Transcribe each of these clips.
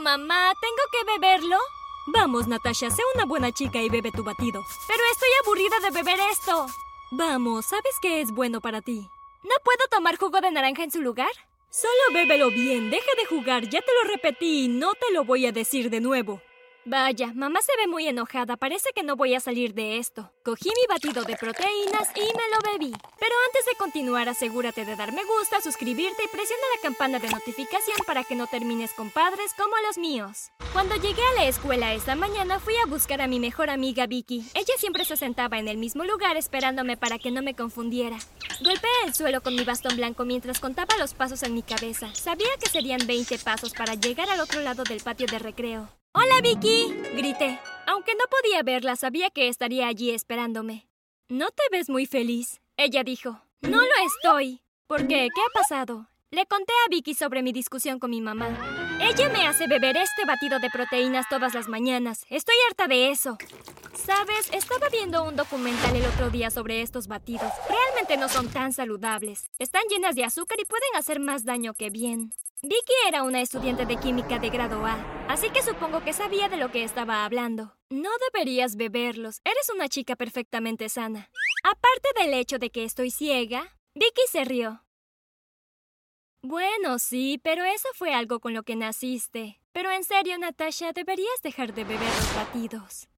mamá. ¿Tengo que beberlo? Vamos, Natasha, sé una buena chica y bebe tu batido. Pero estoy aburrida de beber esto. Vamos, ¿sabes qué es bueno para ti? ¿No puedo tomar jugo de naranja en su lugar? Solo bébelo bien, deja de jugar, ya te lo repetí y no te lo voy a decir de nuevo. Vaya, mamá se ve muy enojada. Parece que no voy a salir de esto. Cogí mi batido de proteínas y me lo bebí. Pero antes de continuar, asegúrate de dar me gusta, suscribirte y presiona la campana de notificación para que no termines con padres como los míos. Cuando llegué a la escuela esta mañana, fui a buscar a mi mejor amiga Vicky. Ella siempre se sentaba en el mismo lugar esperándome para que no me confundiera. Golpeé el suelo con mi bastón blanco mientras contaba los pasos en mi cabeza. Sabía que serían 20 pasos para llegar al otro lado del patio de recreo. ¡Hola, Vicky! grité. Aunque no podía verla, sabía que estaría allí esperándome. No te ves muy feliz, ella dijo. No lo estoy. ¿Por qué? ¿Qué ha pasado? Le conté a Vicky sobre mi discusión con mi mamá. Ella me hace beber este batido de proteínas todas las mañanas. Estoy harta de eso. Sabes, estaba viendo un documental el otro día sobre estos batidos. Realmente no son tan saludables. Están llenas de azúcar y pueden hacer más daño que bien. Vicky era una estudiante de química de grado A, así que supongo que sabía de lo que estaba hablando. No deberías beberlos, eres una chica perfectamente sana. Aparte del hecho de que estoy ciega, Vicky se rió. Bueno, sí, pero eso fue algo con lo que naciste. Pero en serio, Natasha, deberías dejar de beber los batidos.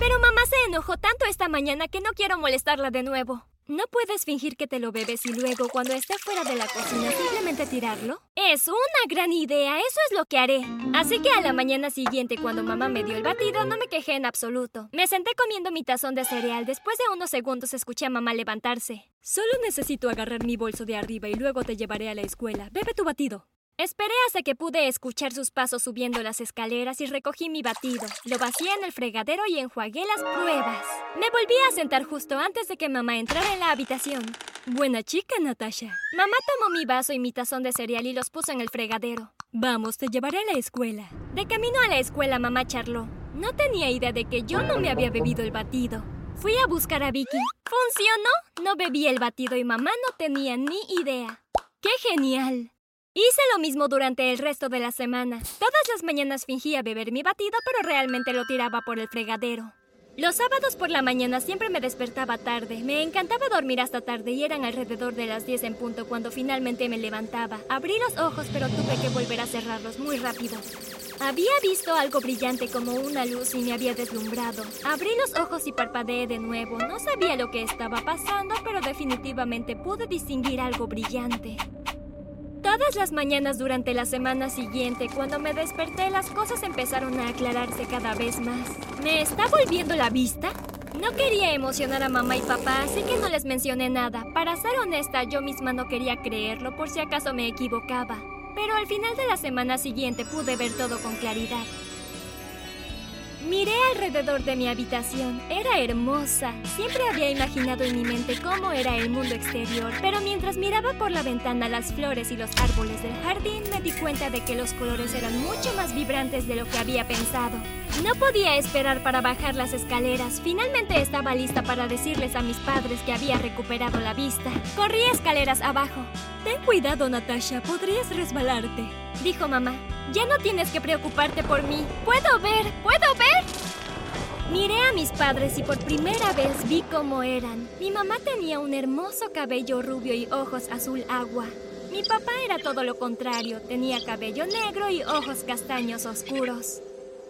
Pero mamá se enojó tanto esta mañana que no quiero molestarla de nuevo. ¿No puedes fingir que te lo bebes y luego, cuando esté fuera de la cocina, simplemente tirarlo? Es una gran idea, eso es lo que haré. Así que a la mañana siguiente, cuando mamá me dio el batido, no me quejé en absoluto. Me senté comiendo mi tazón de cereal. Después de unos segundos escuché a mamá levantarse. Solo necesito agarrar mi bolso de arriba y luego te llevaré a la escuela. Bebe tu batido. Esperé hasta que pude escuchar sus pasos subiendo las escaleras y recogí mi batido. Lo vacié en el fregadero y enjuagué las pruebas. Me volví a sentar justo antes de que mamá entrara en la habitación. Buena chica, Natasha. Mamá tomó mi vaso y mi tazón de cereal y los puso en el fregadero. Vamos, te llevaré a la escuela. De camino a la escuela, mamá charló. No tenía idea de que yo no me había bebido el batido. Fui a buscar a Vicky. ¿Funcionó? No bebí el batido y mamá no tenía ni idea. ¡Qué genial! Hice lo mismo durante el resto de la semana. Todas las mañanas fingía beber mi batido, pero realmente lo tiraba por el fregadero. Los sábados por la mañana siempre me despertaba tarde. Me encantaba dormir hasta tarde y eran alrededor de las 10 en punto cuando finalmente me levantaba. Abrí los ojos, pero tuve que volver a cerrarlos muy rápido. Había visto algo brillante como una luz y me había deslumbrado. Abrí los ojos y parpadeé de nuevo. No sabía lo que estaba pasando, pero definitivamente pude distinguir algo brillante. Todas las mañanas durante la semana siguiente, cuando me desperté, las cosas empezaron a aclararse cada vez más. ¿Me está volviendo la vista? No quería emocionar a mamá y papá, así que no les mencioné nada. Para ser honesta, yo misma no quería creerlo por si acaso me equivocaba. Pero al final de la semana siguiente pude ver todo con claridad. Miré alrededor de mi habitación. Era hermosa. Siempre había imaginado en mi mente cómo era el mundo exterior, pero mientras miraba por la ventana las flores y los árboles del jardín, me di cuenta de que los colores eran mucho más vibrantes de lo que había pensado. No podía esperar para bajar las escaleras. Finalmente estaba lista para decirles a mis padres que había recuperado la vista. Corrí escaleras abajo. Ten cuidado, Natasha, podrías resbalarte, dijo mamá. Ya no tienes que preocuparte por mí. ¡Puedo ver! ¡Puedo ver! Miré a mis padres y por primera vez vi cómo eran. Mi mamá tenía un hermoso cabello rubio y ojos azul agua. Mi papá era todo lo contrario, tenía cabello negro y ojos castaños oscuros.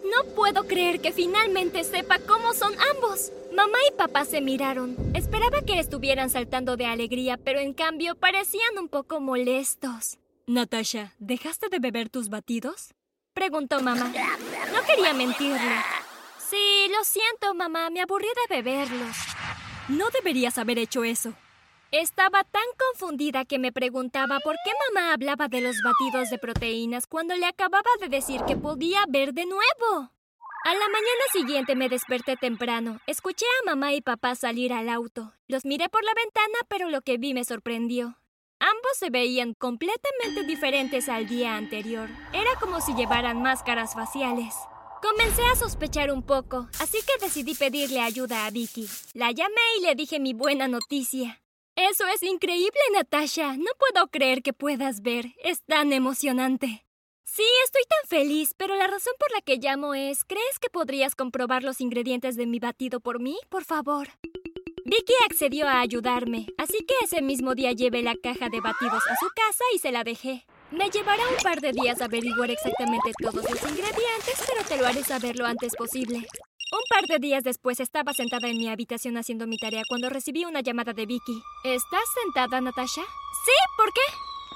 No puedo creer que finalmente sepa cómo son ambos. Mamá y papá se miraron. Esperaba que estuvieran saltando de alegría, pero en cambio parecían un poco molestos. Natasha, ¿dejaste de beber tus batidos? Preguntó mamá. No quería mentirle. Sí, lo siento, mamá, me aburrí de beberlos. No deberías haber hecho eso. Estaba tan confundida que me preguntaba por qué mamá hablaba de los batidos de proteínas cuando le acababa de decir que podía ver de nuevo. A la mañana siguiente me desperté temprano. Escuché a mamá y papá salir al auto. Los miré por la ventana, pero lo que vi me sorprendió. Ambos se veían completamente diferentes al día anterior. Era como si llevaran máscaras faciales. Comencé a sospechar un poco, así que decidí pedirle ayuda a Vicky. La llamé y le dije mi buena noticia. Eso es increíble, Natasha. No puedo creer que puedas ver. Es tan emocionante. Sí, estoy tan feliz, pero la razón por la que llamo es, ¿crees que podrías comprobar los ingredientes de mi batido por mí, por favor? Vicky accedió a ayudarme, así que ese mismo día llevé la caja de batidos a su casa y se la dejé. Me llevará un par de días averiguar exactamente todos los ingredientes, pero te lo haré saber lo antes posible. Un par de días después estaba sentada en mi habitación haciendo mi tarea cuando recibí una llamada de Vicky. ¿Estás sentada, Natasha? Sí, ¿por qué?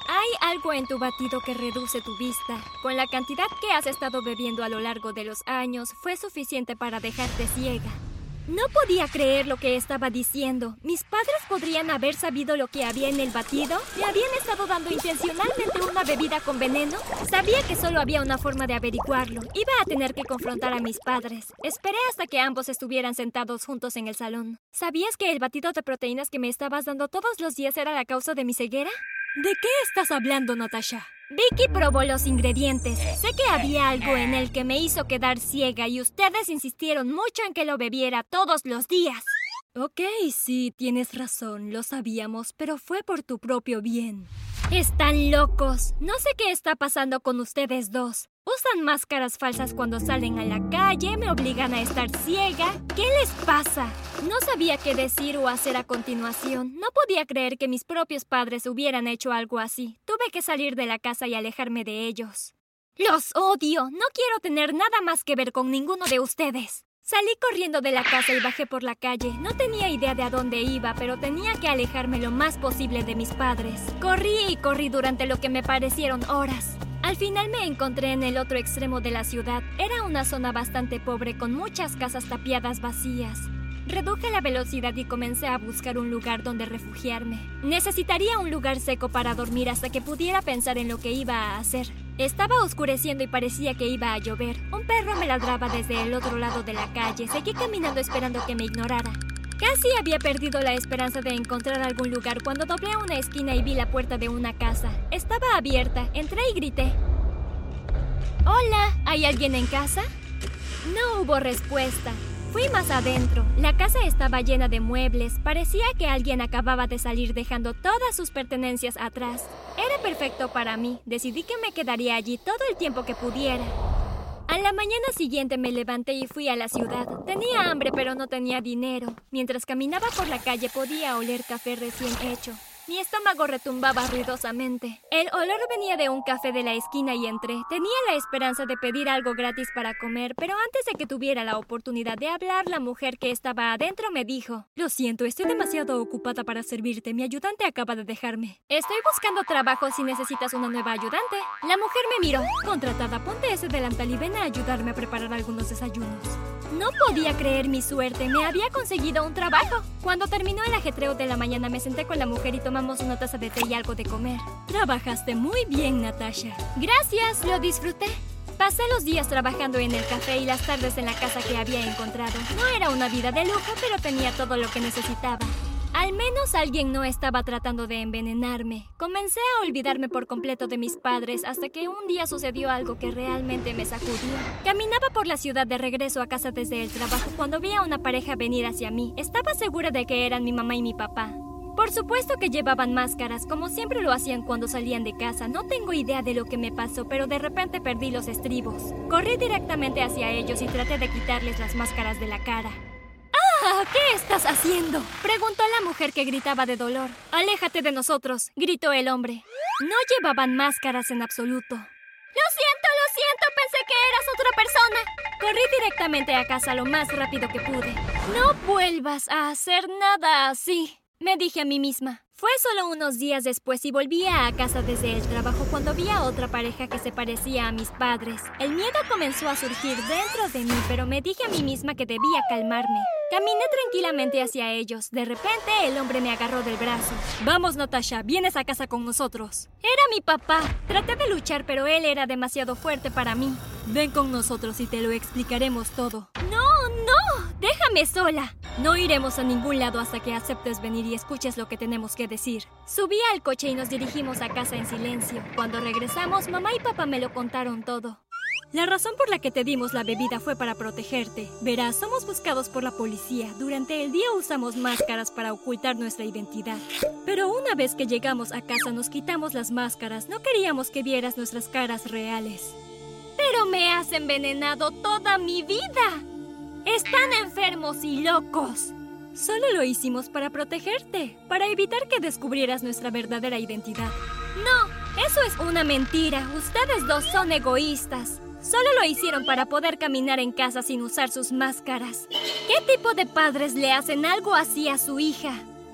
Hay algo en tu batido que reduce tu vista. Con la cantidad que has estado bebiendo a lo largo de los años, fue suficiente para dejarte ciega. No podía creer lo que estaba diciendo. ¿Mis padres podrían haber sabido lo que había en el batido? ¿Me habían estado dando intencionalmente una bebida con veneno? Sabía que solo había una forma de averiguarlo. Iba a tener que confrontar a mis padres. Esperé hasta que ambos estuvieran sentados juntos en el salón. ¿Sabías que el batido de proteínas que me estabas dando todos los días era la causa de mi ceguera? ¿De qué estás hablando, Natasha? Vicky probó los ingredientes. Sé que había algo en él que me hizo quedar ciega y ustedes insistieron mucho en que lo bebiera todos los días. Ok, sí, tienes razón, lo sabíamos, pero fue por tu propio bien. Están locos. No sé qué está pasando con ustedes dos. Usan máscaras falsas cuando salen a la calle, me obligan a estar ciega. ¿Qué les pasa? No sabía qué decir o hacer a continuación. No podía creer que mis propios padres hubieran hecho algo así. Tuve que salir de la casa y alejarme de ellos. Los odio. No quiero tener nada más que ver con ninguno de ustedes. Salí corriendo de la casa y bajé por la calle. No tenía idea de a dónde iba, pero tenía que alejarme lo más posible de mis padres. Corrí y corrí durante lo que me parecieron horas. Al final me encontré en el otro extremo de la ciudad. Era una zona bastante pobre con muchas casas tapiadas vacías. Reduje la velocidad y comencé a buscar un lugar donde refugiarme. Necesitaría un lugar seco para dormir hasta que pudiera pensar en lo que iba a hacer. Estaba oscureciendo y parecía que iba a llover. Un perro me ladraba desde el otro lado de la calle. Seguí caminando esperando que me ignorara. Casi había perdido la esperanza de encontrar algún lugar cuando doblé una esquina y vi la puerta de una casa. Estaba abierta. Entré y grité. Hola, ¿hay alguien en casa? No hubo respuesta. Fui más adentro. La casa estaba llena de muebles. Parecía que alguien acababa de salir dejando todas sus pertenencias atrás. Era perfecto para mí. Decidí que me quedaría allí todo el tiempo que pudiera. A la mañana siguiente me levanté y fui a la ciudad. Tenía hambre pero no tenía dinero. Mientras caminaba por la calle podía oler café recién hecho. Mi estómago retumbaba ruidosamente. El olor venía de un café de la esquina y entré. Tenía la esperanza de pedir algo gratis para comer, pero antes de que tuviera la oportunidad de hablar, la mujer que estaba adentro me dijo, Lo siento, estoy demasiado ocupada para servirte. Mi ayudante acaba de dejarme. Estoy buscando trabajo si necesitas una nueva ayudante. La mujer me miró. Contratada, ponte ese delantal y ven a ayudarme a preparar algunos desayunos. No podía creer mi suerte, me había conseguido un trabajo. Cuando terminó el ajetreo de la mañana me senté con la mujer y tomamos una taza de té y algo de comer. Trabajaste muy bien, Natasha. Gracias, lo disfruté. Pasé los días trabajando en el café y las tardes en la casa que había encontrado. No era una vida de lujo, pero tenía todo lo que necesitaba. Al menos alguien no estaba tratando de envenenarme. Comencé a olvidarme por completo de mis padres hasta que un día sucedió algo que realmente me sacudió. Caminaba por la ciudad de regreso a casa desde el trabajo cuando vi a una pareja venir hacia mí. Estaba segura de que eran mi mamá y mi papá. Por supuesto que llevaban máscaras, como siempre lo hacían cuando salían de casa. No tengo idea de lo que me pasó, pero de repente perdí los estribos. Corrí directamente hacia ellos y traté de quitarles las máscaras de la cara. ¿Qué estás haciendo? Preguntó la mujer que gritaba de dolor. Aléjate de nosotros, gritó el hombre. No llevaban máscaras en absoluto. Lo siento, lo siento, pensé que eras otra persona. Corrí directamente a casa lo más rápido que pude. No vuelvas a hacer nada así, me dije a mí misma. Fue solo unos días después y volvía a casa desde el trabajo cuando vi a otra pareja que se parecía a mis padres. El miedo comenzó a surgir dentro de mí, pero me dije a mí misma que debía calmarme. Caminé tranquilamente hacia ellos. De repente el hombre me agarró del brazo. Vamos, Natasha, vienes a casa con nosotros. Era mi papá. Traté de luchar, pero él era demasiado fuerte para mí. Ven con nosotros y te lo explicaremos todo. No, no, déjame sola. No iremos a ningún lado hasta que aceptes venir y escuches lo que tenemos que decir. Subí al coche y nos dirigimos a casa en silencio. Cuando regresamos, mamá y papá me lo contaron todo. La razón por la que te dimos la bebida fue para protegerte. Verás, somos buscados por la policía. Durante el día usamos máscaras para ocultar nuestra identidad. Pero una vez que llegamos a casa nos quitamos las máscaras. No queríamos que vieras nuestras caras reales. Pero me has envenenado toda mi vida. Están enfermos y locos. Solo lo hicimos para protegerte, para evitar que descubrieras nuestra verdadera identidad. No, eso es una mentira. Ustedes dos son egoístas. Solo lo hicieron para poder caminar en casa sin usar sus máscaras. ¿Qué tipo de padres le hacen algo así a su hija?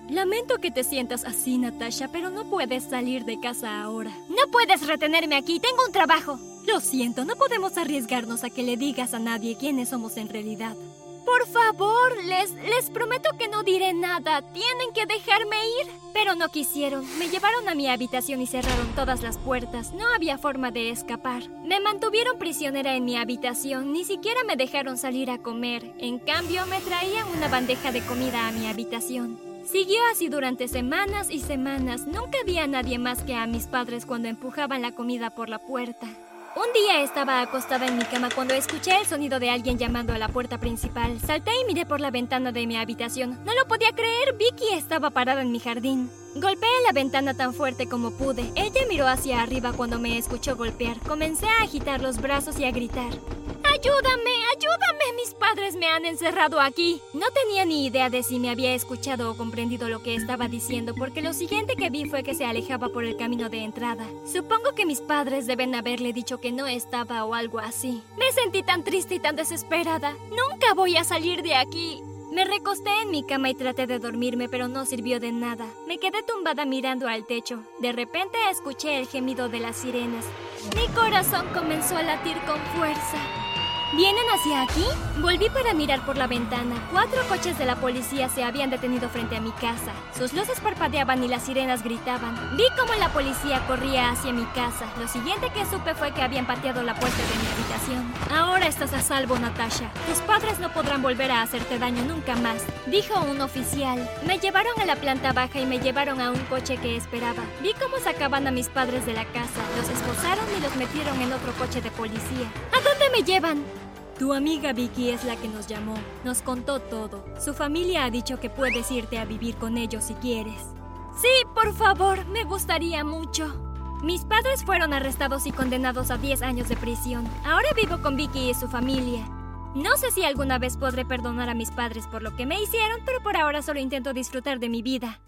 Lamento que te sientas así, Natasha, pero no puedes salir de casa ahora. No puedes retenerme aquí, tengo un trabajo. Lo siento, no podemos arriesgarnos a que le digas a nadie quiénes somos en realidad. Por favor, les, les prometo que no diré nada. Tienen que dejarme ir. Pero no quisieron. Me llevaron a mi habitación y cerraron todas las puertas. No había forma de escapar. Me mantuvieron prisionera en mi habitación. Ni siquiera me dejaron salir a comer. En cambio, me traían una bandeja de comida a mi habitación. Siguió así durante semanas y semanas. Nunca vi a nadie más que a mis padres cuando empujaban la comida por la puerta. Un día estaba acostada en mi cama cuando escuché el sonido de alguien llamando a la puerta principal. Salté y miré por la ventana de mi habitación. No lo podía creer, Vicky estaba parada en mi jardín. Golpeé la ventana tan fuerte como pude. Ella miró hacia arriba cuando me escuchó golpear. Comencé a agitar los brazos y a gritar. ¡Ayúdame! ¡Ayúdame! Mis padres me han encerrado aquí. No tenía ni idea de si me había escuchado o comprendido lo que estaba diciendo, porque lo siguiente que vi fue que se alejaba por el camino de entrada. Supongo que mis padres deben haberle dicho que no estaba o algo así. Me sentí tan triste y tan desesperada. Nunca voy a salir de aquí. Me recosté en mi cama y traté de dormirme, pero no sirvió de nada. Me quedé tumbada mirando al techo. De repente escuché el gemido de las sirenas. Mi corazón comenzó a latir con fuerza. ¿Vienen hacia aquí? Volví para mirar por la ventana. Cuatro coches de la policía se habían detenido frente a mi casa. Sus luces parpadeaban y las sirenas gritaban. Vi cómo la policía corría hacia mi casa. Lo siguiente que supe fue que habían pateado la puerta de mi habitación. Ahora estás a salvo, Natasha. Tus padres no podrán volver a hacerte daño nunca más, dijo un oficial. Me llevaron a la planta baja y me llevaron a un coche que esperaba. Vi cómo sacaban a mis padres de la casa. Los esposaron y los metieron en otro coche de policía. ¿A dónde me llevan? Tu amiga Vicky es la que nos llamó. Nos contó todo. Su familia ha dicho que puedes irte a vivir con ellos si quieres. Sí, por favor, me gustaría mucho. Mis padres fueron arrestados y condenados a 10 años de prisión. Ahora vivo con Vicky y su familia. No sé si alguna vez podré perdonar a mis padres por lo que me hicieron, pero por ahora solo intento disfrutar de mi vida.